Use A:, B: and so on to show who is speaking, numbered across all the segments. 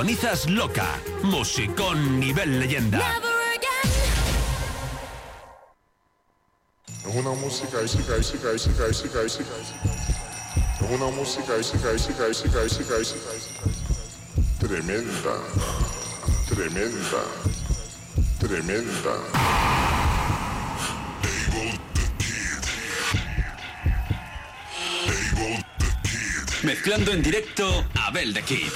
A: Sintonizas Loca, musicón nivel leyenda.
B: Es una música, música, música, música, música, música. Es una música, música, música, música, música, música. Tremenda, tremenda, tremenda.
A: Mezclando en directo Abel de Kid.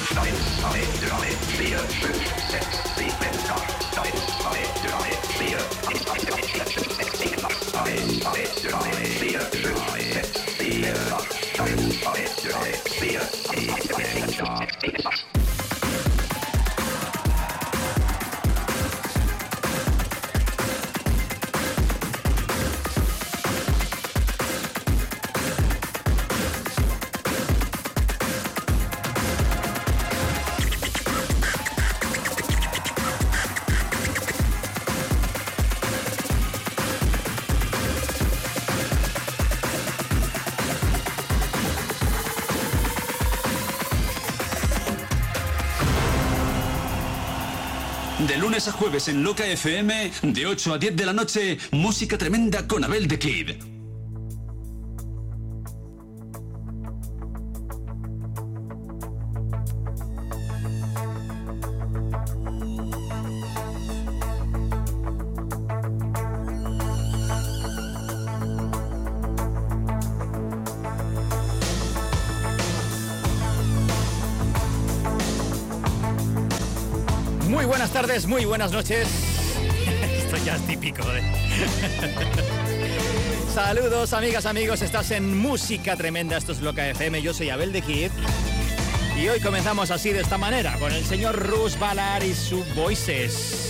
A: Lunes a jueves en Loca FM, de 8 a 10 de la noche, música tremenda con Abel de Kid.
C: Muy buenas noches. Esto ya es típico, ¿eh? Saludos, amigas, amigos. Estás en Música Tremenda. Esto es Loca FM. Yo soy Abel de Kid. Y hoy comenzamos así de esta manera, con el señor Rus Balar y su Voices.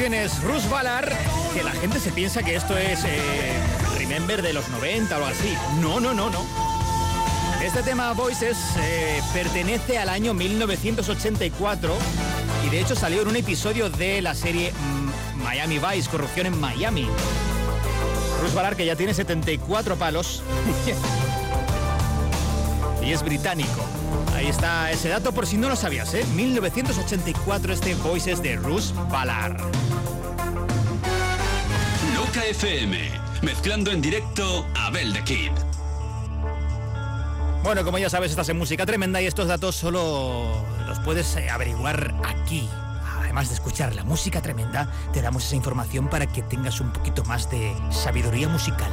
D: Tienes, Rus Valar, que la gente se piensa que esto es eh, Remember de los 90 o así. No, no, no, no. Este tema Voices eh, pertenece al año 1984 y de hecho salió en un episodio de la serie mm, Miami Vice, Corrupción en Miami. Rus Valar, que ya tiene 74 palos. y es británico. Ahí está ese dato por si no lo sabías, ¿eh? 1984 este Voices de Rus Valar.
E: Loca FM, mezclando en directo Abel de Kid.
D: Bueno, como ya sabes, estás en música tremenda y estos datos solo los puedes eh, averiguar aquí. Además de escuchar la música tremenda, te damos esa información para que tengas un poquito más de sabiduría musical.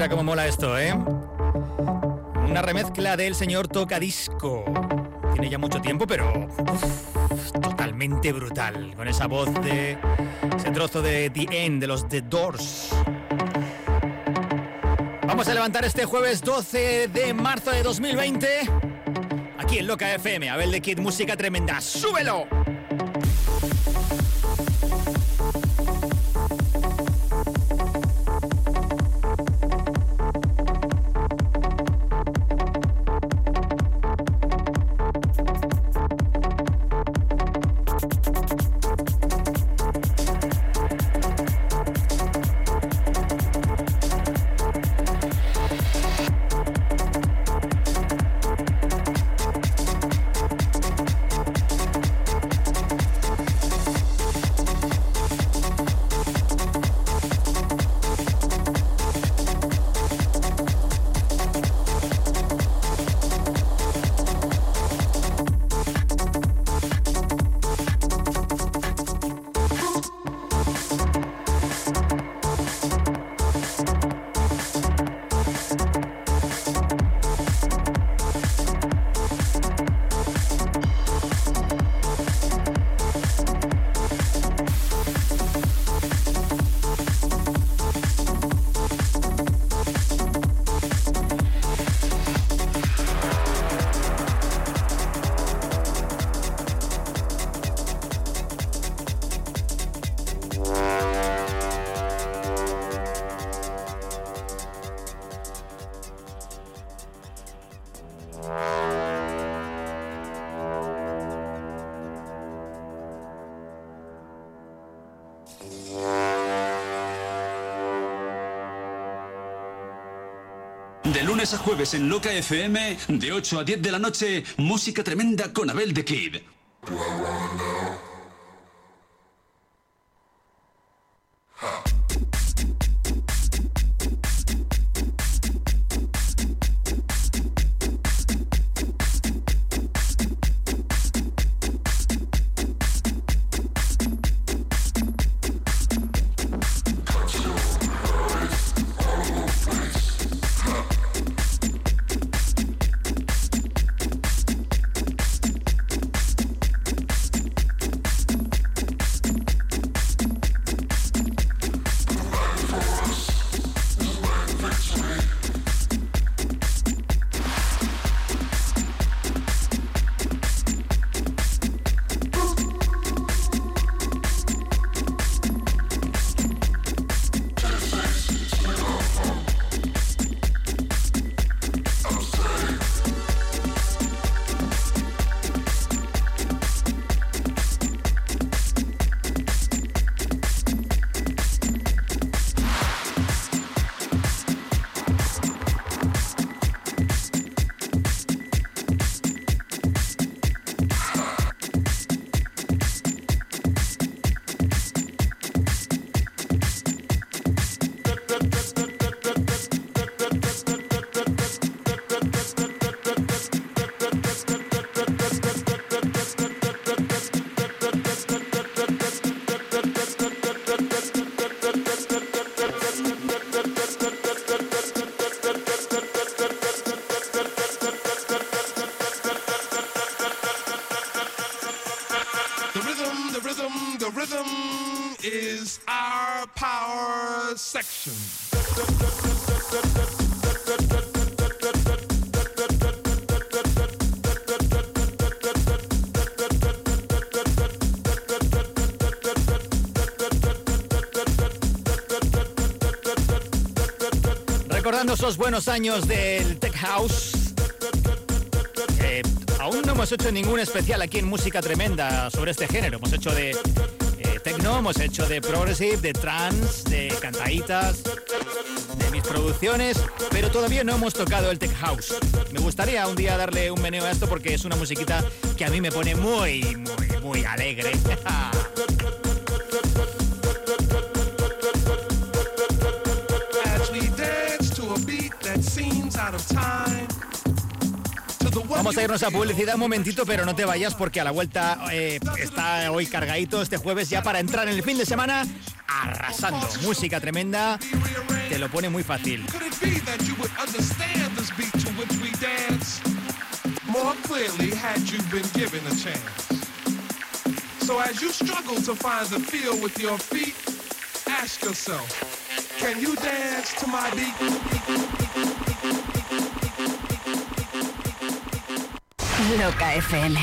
D: Mira cómo mola esto, ¿eh? Una remezcla del señor Tocadisco. Tiene ya mucho tiempo, pero totalmente brutal. Con esa voz de ese trozo de The End de los The Doors. Vamos a levantar este jueves 12 de marzo de 2020. Aquí en Loca FM, Abel de Kid, música tremenda. ¡Súbelo!
E: Lunes a jueves en Loca FM, de 8 a 10 de la noche, música tremenda con Abel de Kid.
D: Recordando esos buenos años del Tech House. Eh, aún no hemos hecho ningún especial aquí en Música Tremenda sobre este género. Hemos hecho de hemos hecho de progressive, de trance, de cantaditas, de mis producciones, pero todavía no hemos tocado el Tech House. Me gustaría un día darle un meneo a esto porque es una musiquita que a mí me pone muy, muy, muy alegre. irnos a publicidad un momentito, pero no te vayas porque a la vuelta eh, está hoy cargadito este jueves ya para entrar en el fin de semana arrasando. Música tremenda, te lo pone muy fácil.
F: More clearly had you been given a chance? So as you struggle to find the feel with your feet, ask yourself, can you dance to my beat?
G: Loca FM.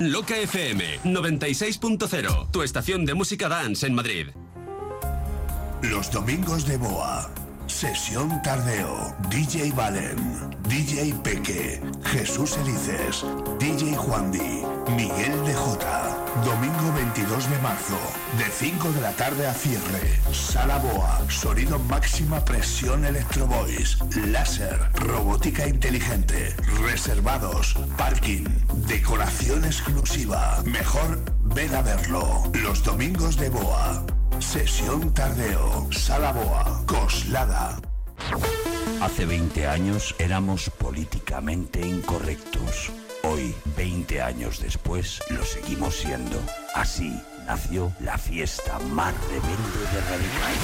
E: Loca FM 96.0, tu estación de música dance en Madrid.
H: Los domingos de Boa. Sesión Tardeo. DJ Valen. DJ Peque. Jesús Elices. DJ Juan Di. Miguel de Jota. Domingo 22 de marzo. De 5 de la tarde a cierre. Sala Boa. Sonido máxima presión Electro Voice. Láser. Robótica inteligente. Reservados. Parking. Decoración exclusiva. Mejor ven a verlo. Los domingos de Boa. Sesión Tardeo, Sala Boa, Coslada.
I: Hace 20 años éramos políticamente incorrectos. Hoy, 20 años después, lo seguimos siendo. Así nació la fiesta más rebelde de Radical.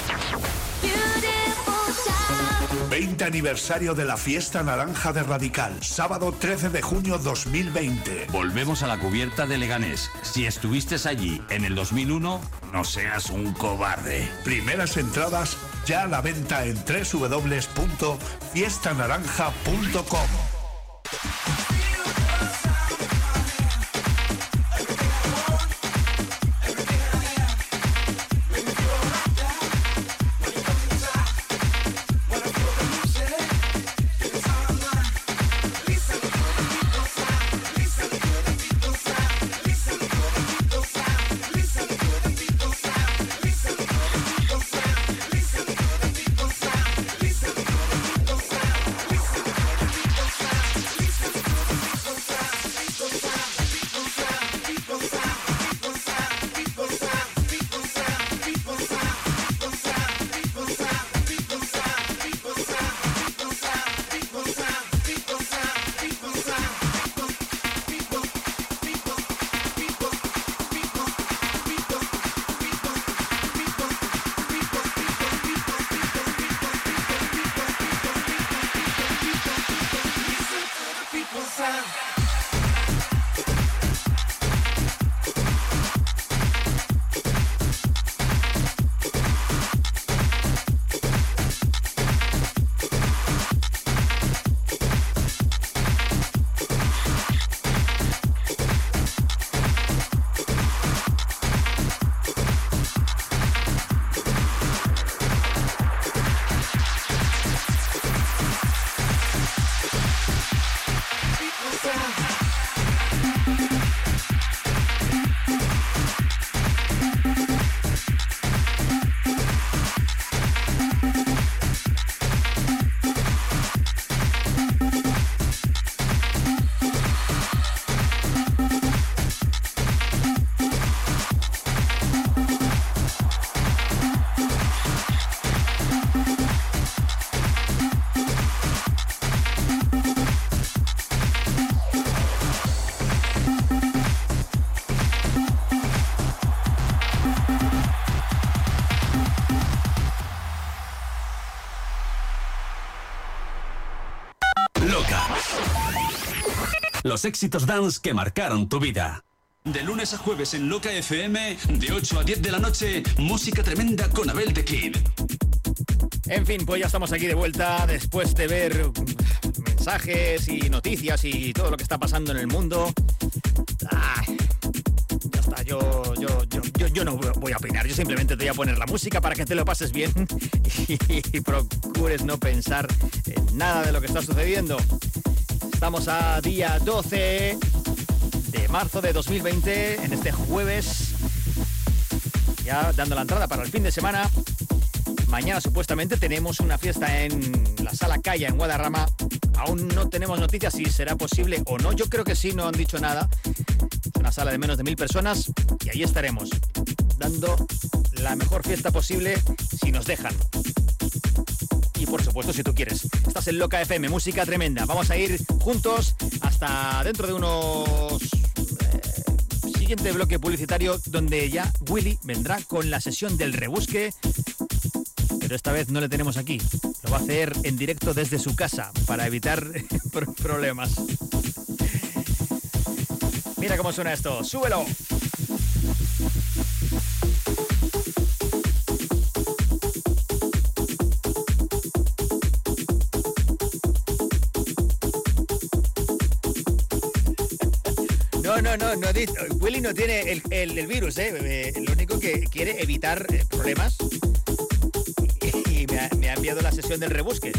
H: 20 aniversario de la fiesta naranja de Radical, sábado 13 de junio 2020.
I: Volvemos a la cubierta de Leganés. Si estuviste allí en el 2001, no seas un cobarde.
H: Primeras entradas ya a la venta en www.fiestanaranja.com.
E: Los éxitos dance que marcaron tu vida. De lunes a jueves en Loca FM, de 8 a 10 de la noche, música tremenda con Abel de Kid.
D: En fin, pues ya estamos aquí de vuelta después de ver mensajes y noticias y todo lo que está pasando en el mundo. ya está, yo, yo, yo, yo, no voy a opinar, yo simplemente te voy a poner la música para que te lo pases bien y procures no pensar en nada de lo que está sucediendo. Estamos a día 12 de marzo de 2020, en este jueves, ya dando la entrada para el fin de semana. Mañana supuestamente tenemos una fiesta en la Sala Calla en Guadarrama. Aún no tenemos noticias si será posible o no. Yo creo que sí, no han dicho nada. Es una sala de menos de mil personas y ahí estaremos, dando la mejor fiesta posible si nos dejan. Supuesto, si tú quieres. Estás en Loca FM, música tremenda. Vamos a ir juntos hasta dentro de unos eh, siguiente bloque publicitario donde ya Willy vendrá con la sesión del rebusque pero esta vez no le tenemos aquí. Lo va a hacer en directo desde su casa para evitar problemas. Mira cómo suena esto, súbelo. No, no, no, Willy no tiene el, virus, ¿eh? Lo único que quiere evitar eh, problemas me ha enviado la sesión del rebusque.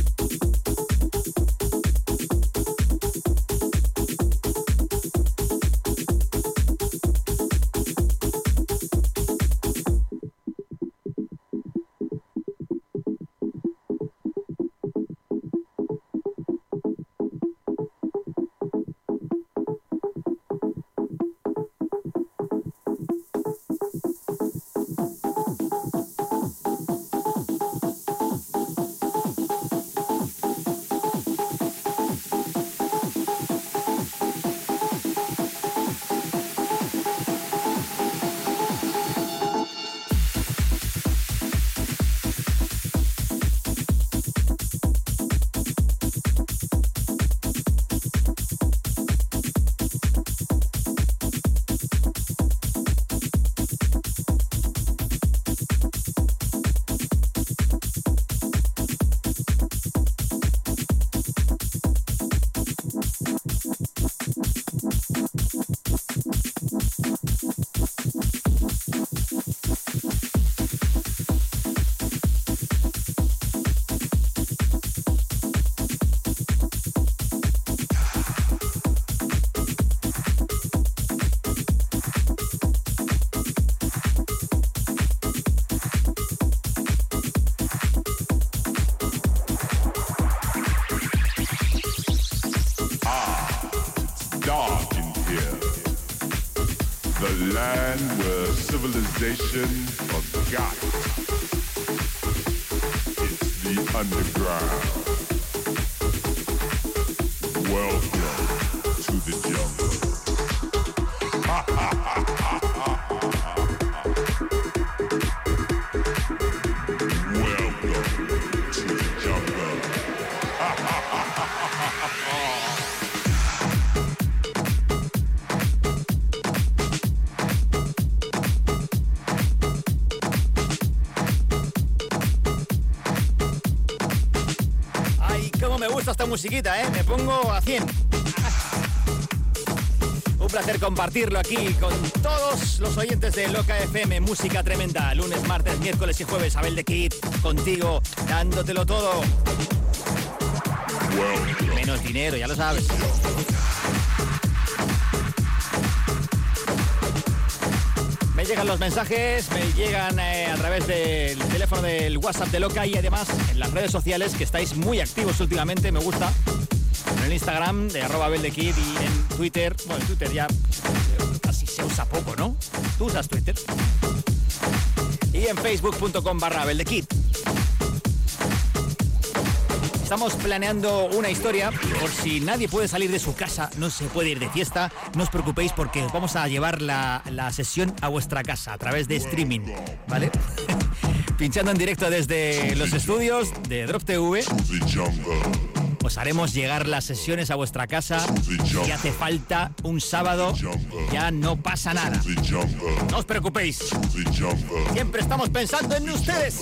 D: civilization of God. It's the underground. Musiquita, ¿eh? Me pongo a 100. Un placer compartirlo aquí con todos los oyentes de Loca FM, música tremenda. Lunes, martes, miércoles y jueves, Abel de Kid, contigo, dándotelo todo. Menos dinero, ya lo sabes. Llegan los mensajes, me llegan eh, a través del teléfono del WhatsApp de Loca y además en las redes sociales que estáis muy activos últimamente, me gusta. En el Instagram de arroba Kid y en Twitter, bueno, en Twitter ya casi se usa poco, ¿no? Tú usas Twitter. Y en facebook.com barra Kid. Estamos planeando una historia por si nadie puede salir de su casa, no se puede ir de fiesta, no os preocupéis porque vamos a llevar la, sesión a vuestra casa a través de streaming, ¿vale? Pinchando en directo desde los estudios de Drop TV os haremos llegar las sesiones a vuestra casa. Si hace falta un sábado, ya no pasa nada. No os preocupéis. Siempre estamos pensando en ustedes.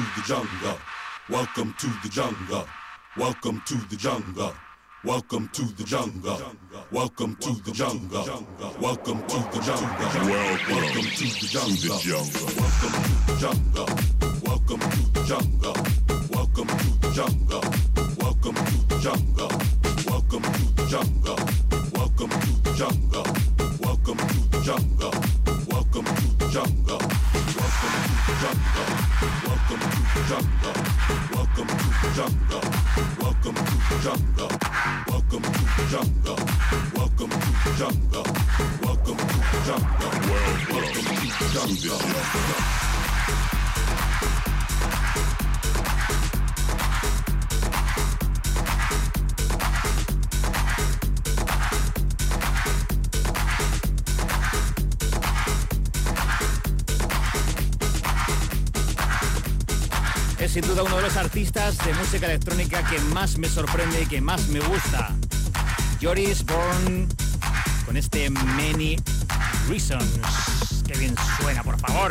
J: to the jungle. Welcome to the jungle. Welcome to the jungle. Welcome to the jungle. Welcome to the jungle. Welcome to the jungle. Welcome to the jungle. Welcome to the jungle. Welcome to the jungle. Welcome to the jungle. Welcome to the jungle. Welcome to the jungle. Welcome to the jungle. Welcome to the jungle. Welcome to the jungle. Welcome to the jungle. Welcome to jungle. Welcome to jungle. Welcome to jungle. Welcome to jungle. Welcome to jungle. Welcome to jungle.
D: Sin duda uno de los artistas de música electrónica que más me sorprende y que más me gusta. Joris Born con este Many Reasons. Qué bien suena, por favor.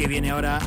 E: Que viene ahora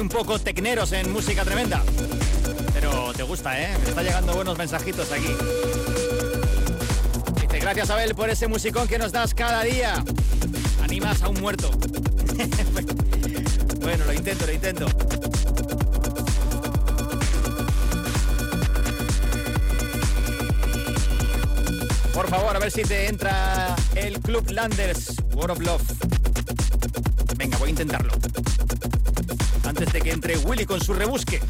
D: un poco tecneros en música tremenda. Pero te gusta, ¿eh? Me está llegando buenos mensajitos aquí. Dice, gracias Abel por ese musicón que nos das cada día. Animas a un muerto. bueno, lo intento, lo intento. Por favor, a ver si te entra el Club Landers World of Love. Venga, voy a intentarlo. Willy con su rebusque.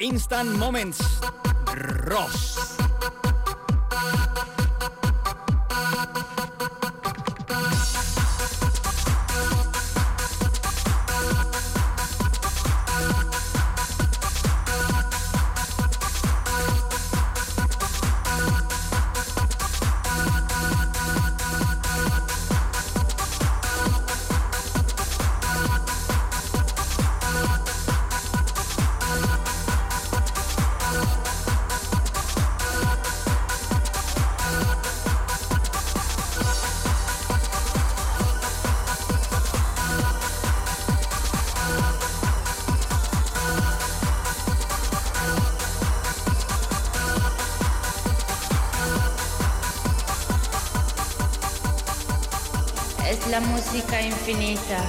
D: Instant Moments. Ross.
G: Infinita,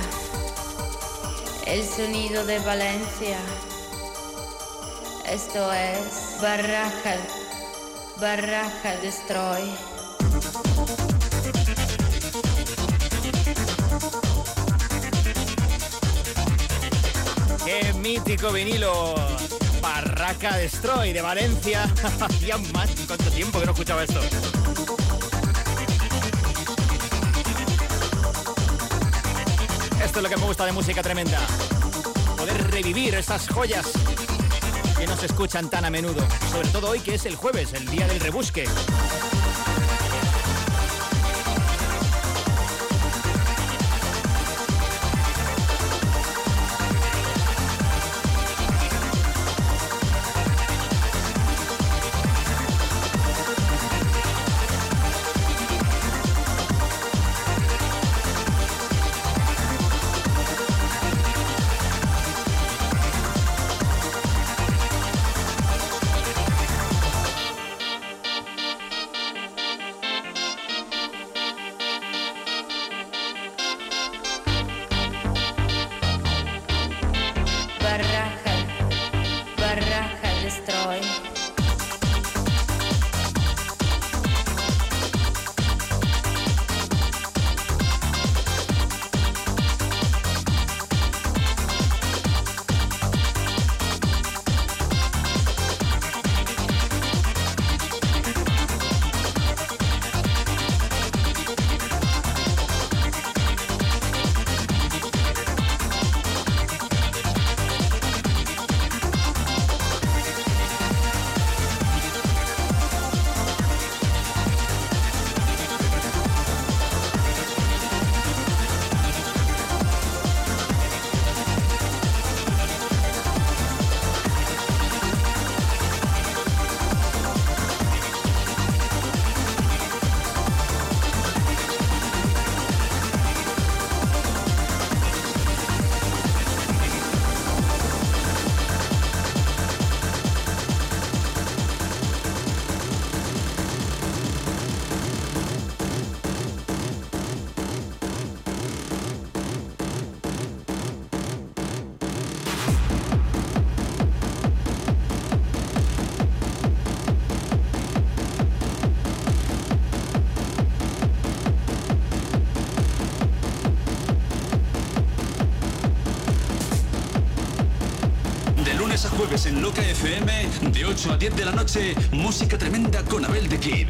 G: el sonido de Valencia. Esto es Barraca, Barraca Destroy.
D: Qué mítico vinilo. Barraca Destroy de Valencia. Hacía más, ¿cuánto tiempo que no escuchaba esto? Esto es lo que me gusta de música tremenda. Poder revivir estas joyas que no se escuchan tan a menudo. Sobre todo hoy que es el jueves, el día del rebusque.
E: FM, de 8 a 10 de la noche, música tremenda con Abel de Kid.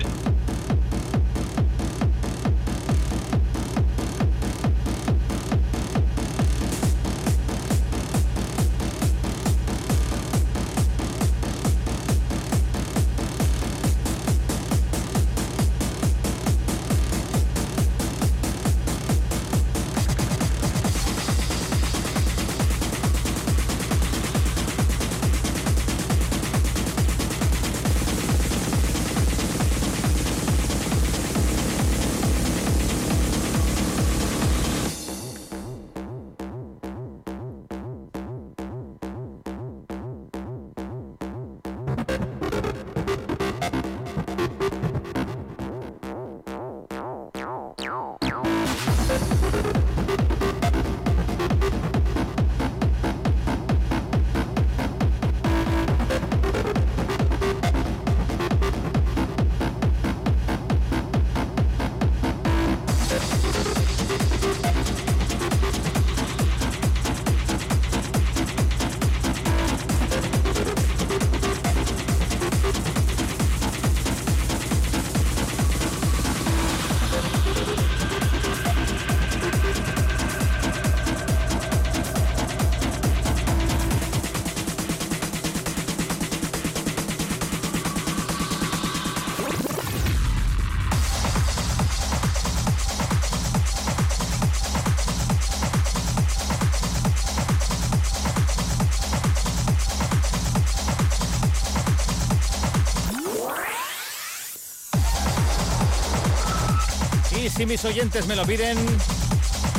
D: Si mis oyentes me lo piden,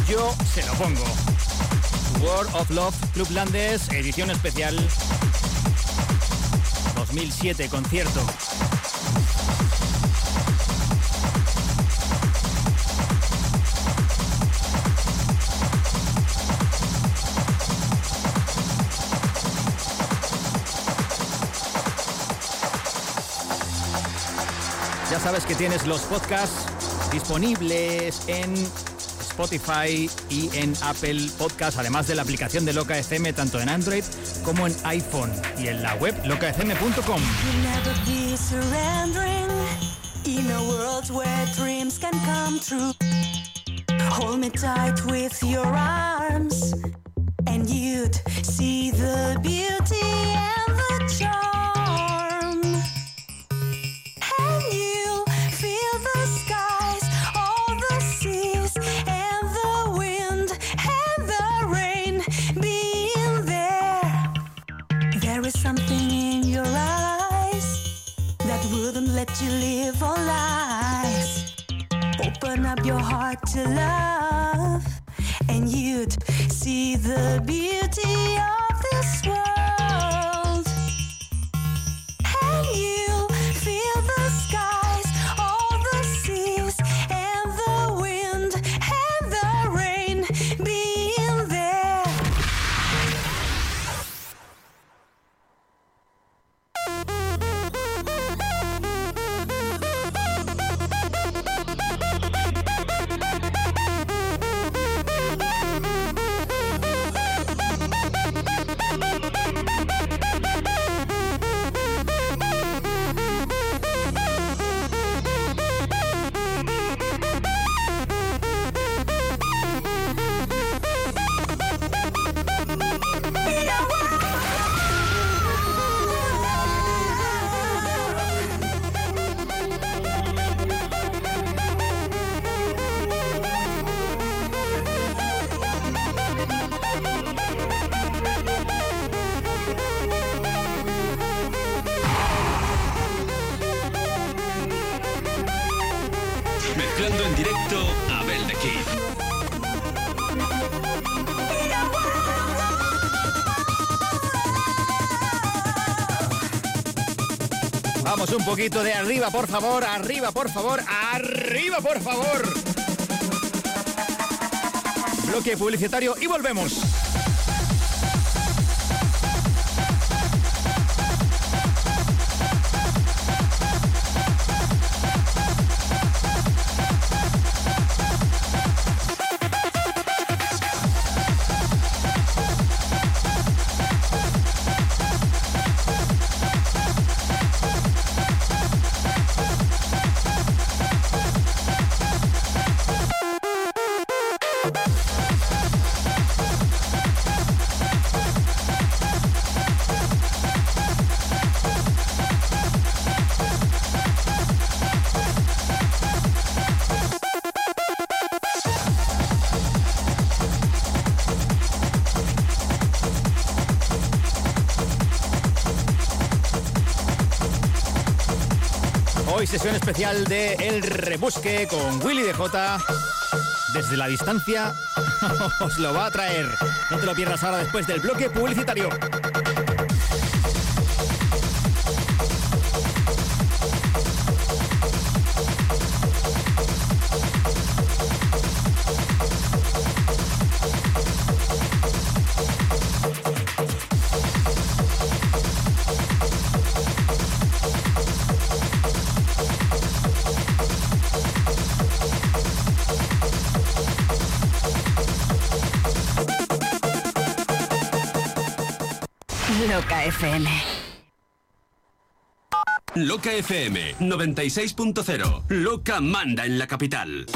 D: yo se lo pongo. World of Love Club Landes, edición especial 2007, concierto. Ya sabes que tienes los podcasts disponibles en Spotify y en Apple Podcast, además de la aplicación de Loca FM tanto en Android como en iPhone y en la web locafm.com.
K: Hold me tight with your
D: Vamos un poquito de arriba, por favor, arriba, por favor, arriba, por favor. Bloque publicitario y volvemos. Sesión especial de El Rebusque con Willy DJ. Desde la distancia os lo va a traer. No te lo pierdas ahora después del bloque publicitario.
A: Loca FM
L: 96.0. Loca manda en la capital.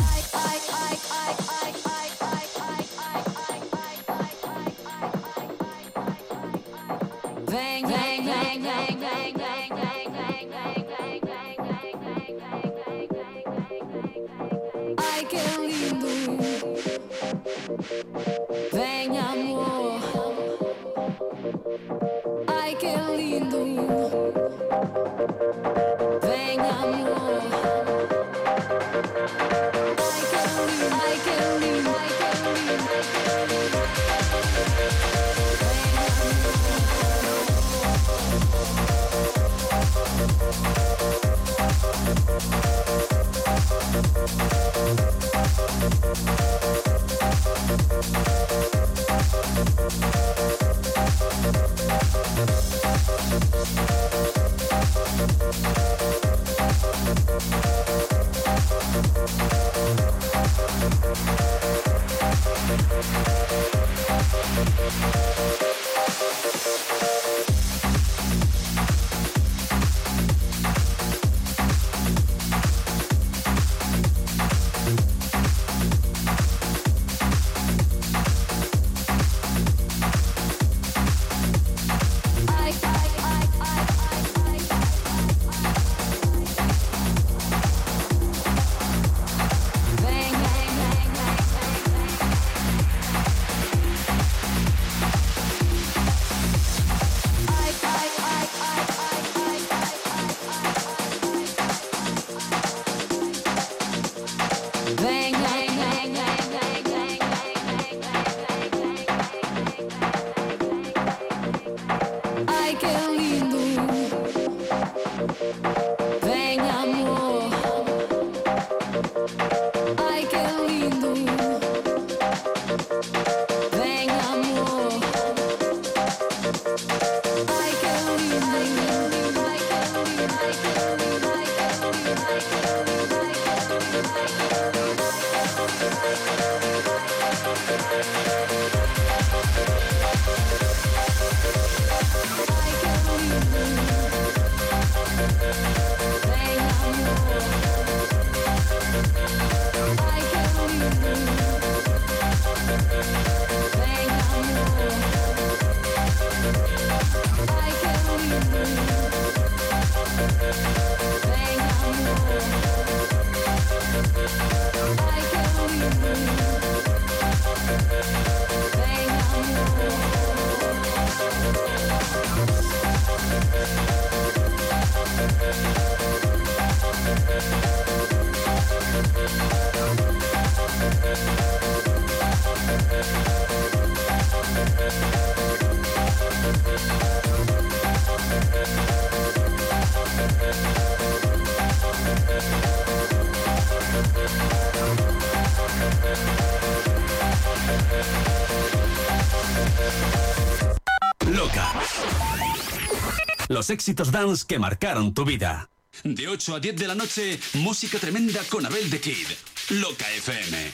E: Los éxitos dance que marcaron tu vida. De 8 a 10 de la noche, música tremenda con Abel de Kid. Loca FM.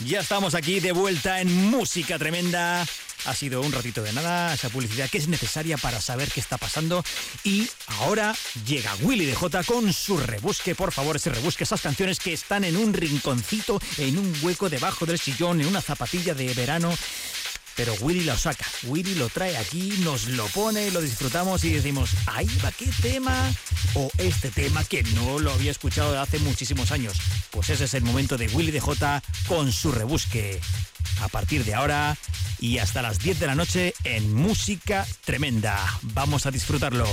D: Ya estamos aquí de vuelta en Música Tremenda. Ha sido un ratito de nada, esa publicidad que es necesaria para saber qué está pasando. Y ahora llega Willy de J con su rebusque, por favor, ese rebusque, esas canciones que están en un rinconcito, en un hueco debajo del sillón, en una zapatilla de verano. Pero Willy lo saca, Willy lo trae aquí, nos lo pone, lo disfrutamos y decimos, ahí va, qué tema, o este tema que no lo había escuchado hace muchísimos años. Pues ese es el momento de Willy de J con su rebusque. A partir de ahora y hasta las 10 de la noche en Música Tremenda. Vamos a disfrutarlo.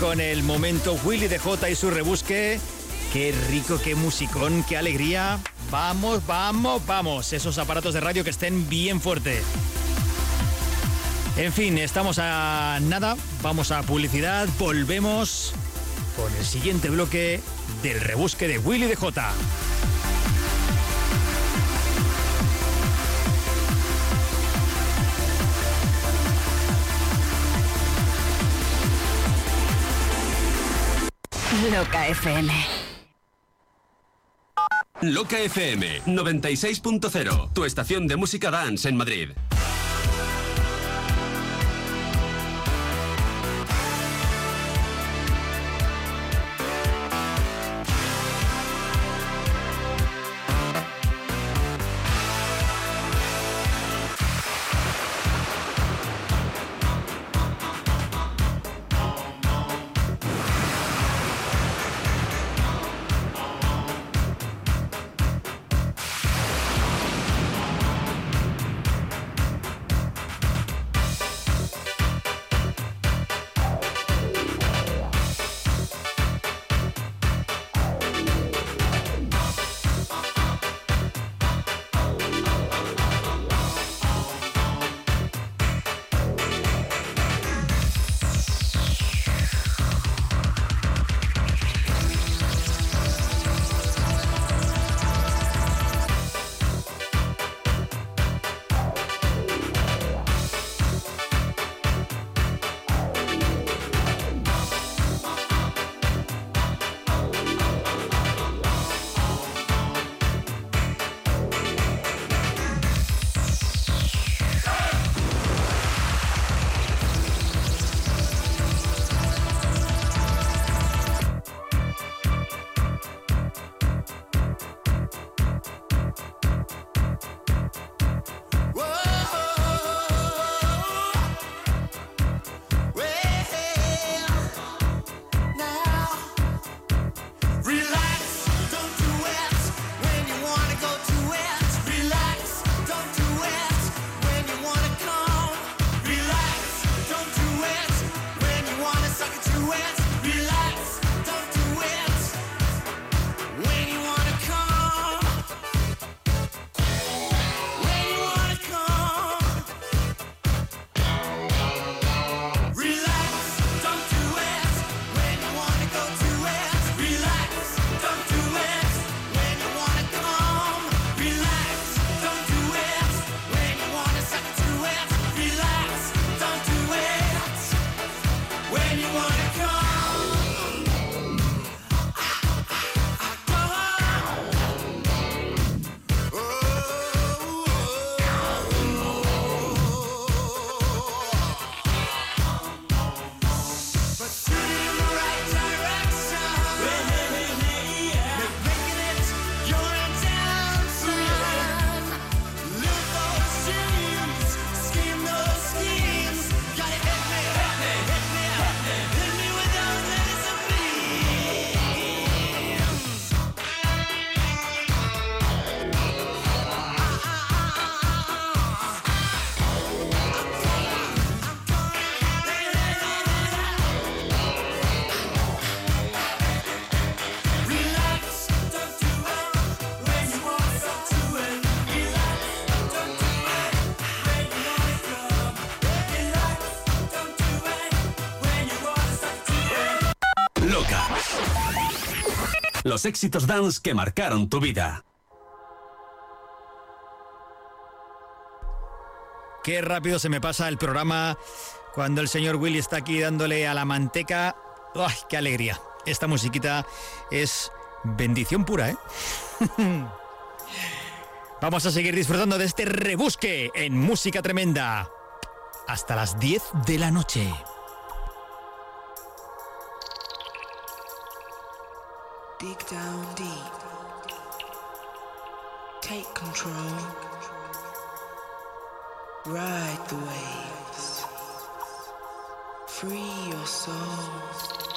D: Con el momento Willy de J y su rebusque. Qué rico, qué musicón, qué alegría. Vamos, vamos, vamos. Esos aparatos de radio que estén bien fuertes. En fin, estamos a nada. Vamos a publicidad. Volvemos con el siguiente bloque del rebusque de Willy de J.
M: Loca FM.
E: Loca FM 96.0, tu estación de música dance en Madrid. Éxitos dance que marcaron tu vida.
D: Qué rápido se me pasa el programa cuando el señor Willy está aquí dándole a la manteca. ¡Ay, qué alegría! Esta musiquita es bendición pura, ¿eh? Vamos a seguir disfrutando de este rebusque en música tremenda. Hasta las 10 de la noche.
N: Dig down deep. Take control. Ride the waves. Free your soul.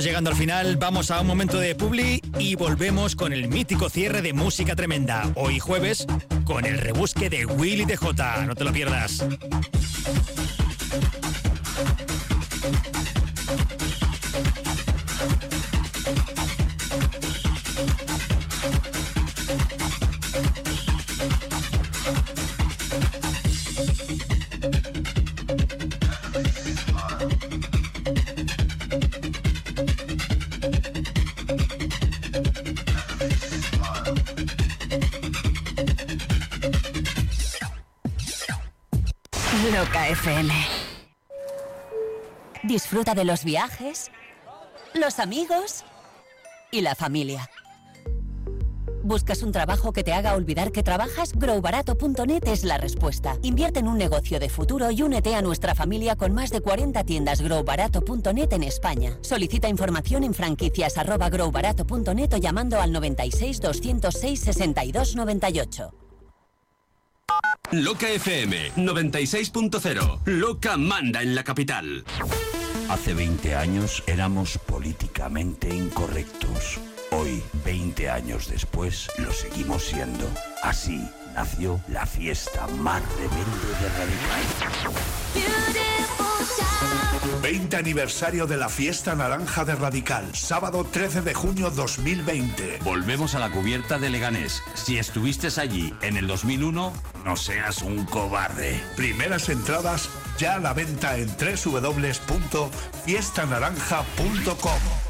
D: Llegando al final, vamos a un momento de publi y volvemos con el mítico cierre de Música Tremenda. Hoy jueves con el rebusque de Willy DJ. No te lo pierdas.
M: Disfruta de los viajes, los amigos y la familia. ¿Buscas un trabajo que te haga olvidar que trabajas? Growbarato.net es la respuesta. Invierte en un negocio de futuro y únete a nuestra familia con más de 40 tiendas Growbarato.net en España. Solicita información en franquicias arroba growbarato.net o llamando al 96 206 62 98.
E: Loca FM 96.0. Loca manda en la capital.
I: Hace 20 años éramos políticamente incorrectos. Hoy, 20 años después, lo seguimos siendo. Así nació la fiesta más rebelde de Radical.
H: 20 aniversario de la fiesta naranja de Radical, sábado 13 de junio 2020.
I: Volvemos a la cubierta de Leganés. Si estuviste allí en el 2001, no seas un cobarde.
H: Primeras entradas ya a la venta en www.fiestanaranja.com.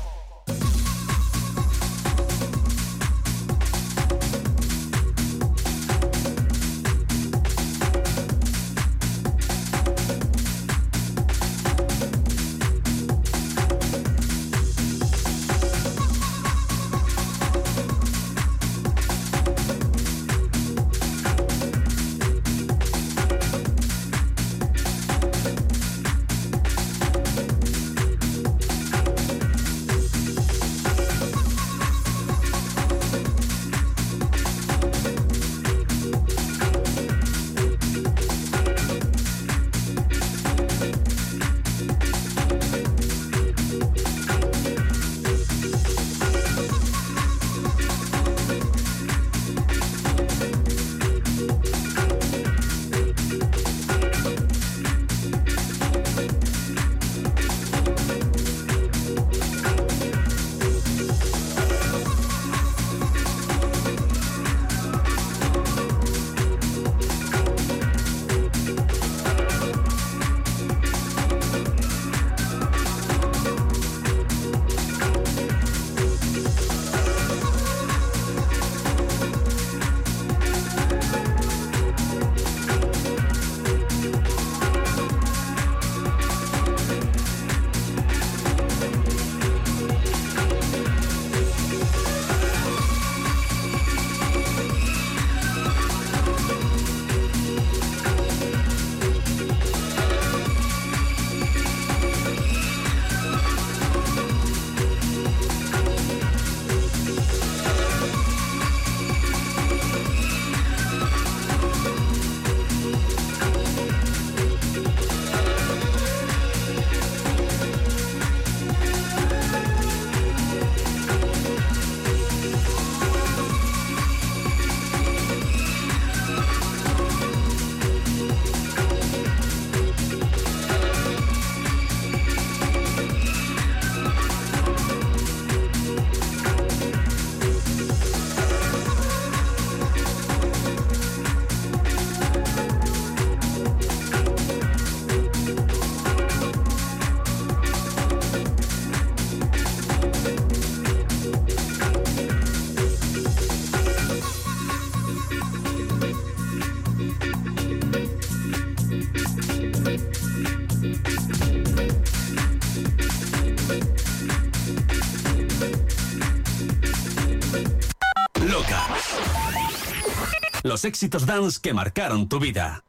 A: Los éxitos dance que marcaron tu vida.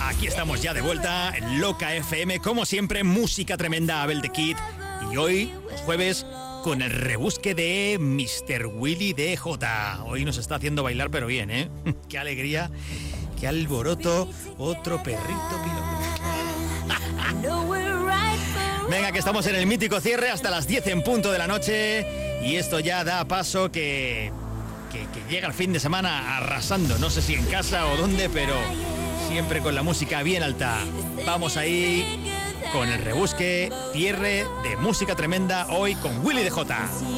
L: Aquí estamos ya de vuelta en Loca FM, como siempre, música tremenda, Abel de Kid. Y hoy, los jueves, con el rebusque de Mr. Willy DJ. Hoy nos está haciendo bailar, pero bien, ¿eh? Qué alegría, qué alboroto, otro perrito piloto. Venga, que estamos en el mítico cierre hasta las 10 en punto de la noche. Y esto ya da paso que, llega el fin de semana arrasando. No sé si en casa o dónde, pero siempre con la música bien alta. Vamos ahí con el rebusque, cierre de música tremenda hoy con Willy DJ.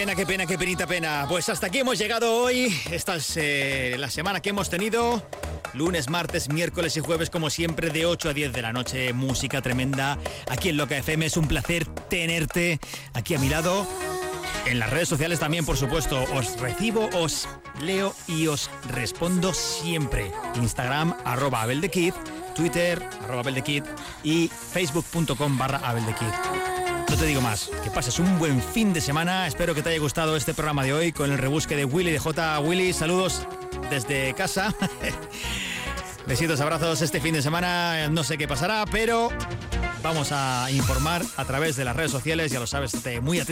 D: Pena, qué pena, qué penita pena. Pues hasta aquí hemos llegado hoy. Esta es eh, la semana que hemos tenido. Lunes, martes, miércoles y jueves, como siempre, de 8 a 10 de la noche. Música tremenda. Aquí en Loca FM es un placer tenerte aquí a mi lado. En las redes sociales también, por supuesto. Os recibo, os leo y os respondo siempre. Instagram, arroba Abeldekid, Twitter, arroba Abeldekid y facebook.com barra Abeldekid. No te digo más, que pases un buen fin de semana. Espero que te haya gustado este programa de hoy con el rebusque de Willy de J. Willy. Saludos desde casa. Besitos, abrazos este fin de semana. No sé qué pasará, pero vamos a informar a través de las redes sociales. Ya lo sabes, muy atento.